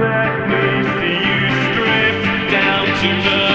Let me see you stripped down to the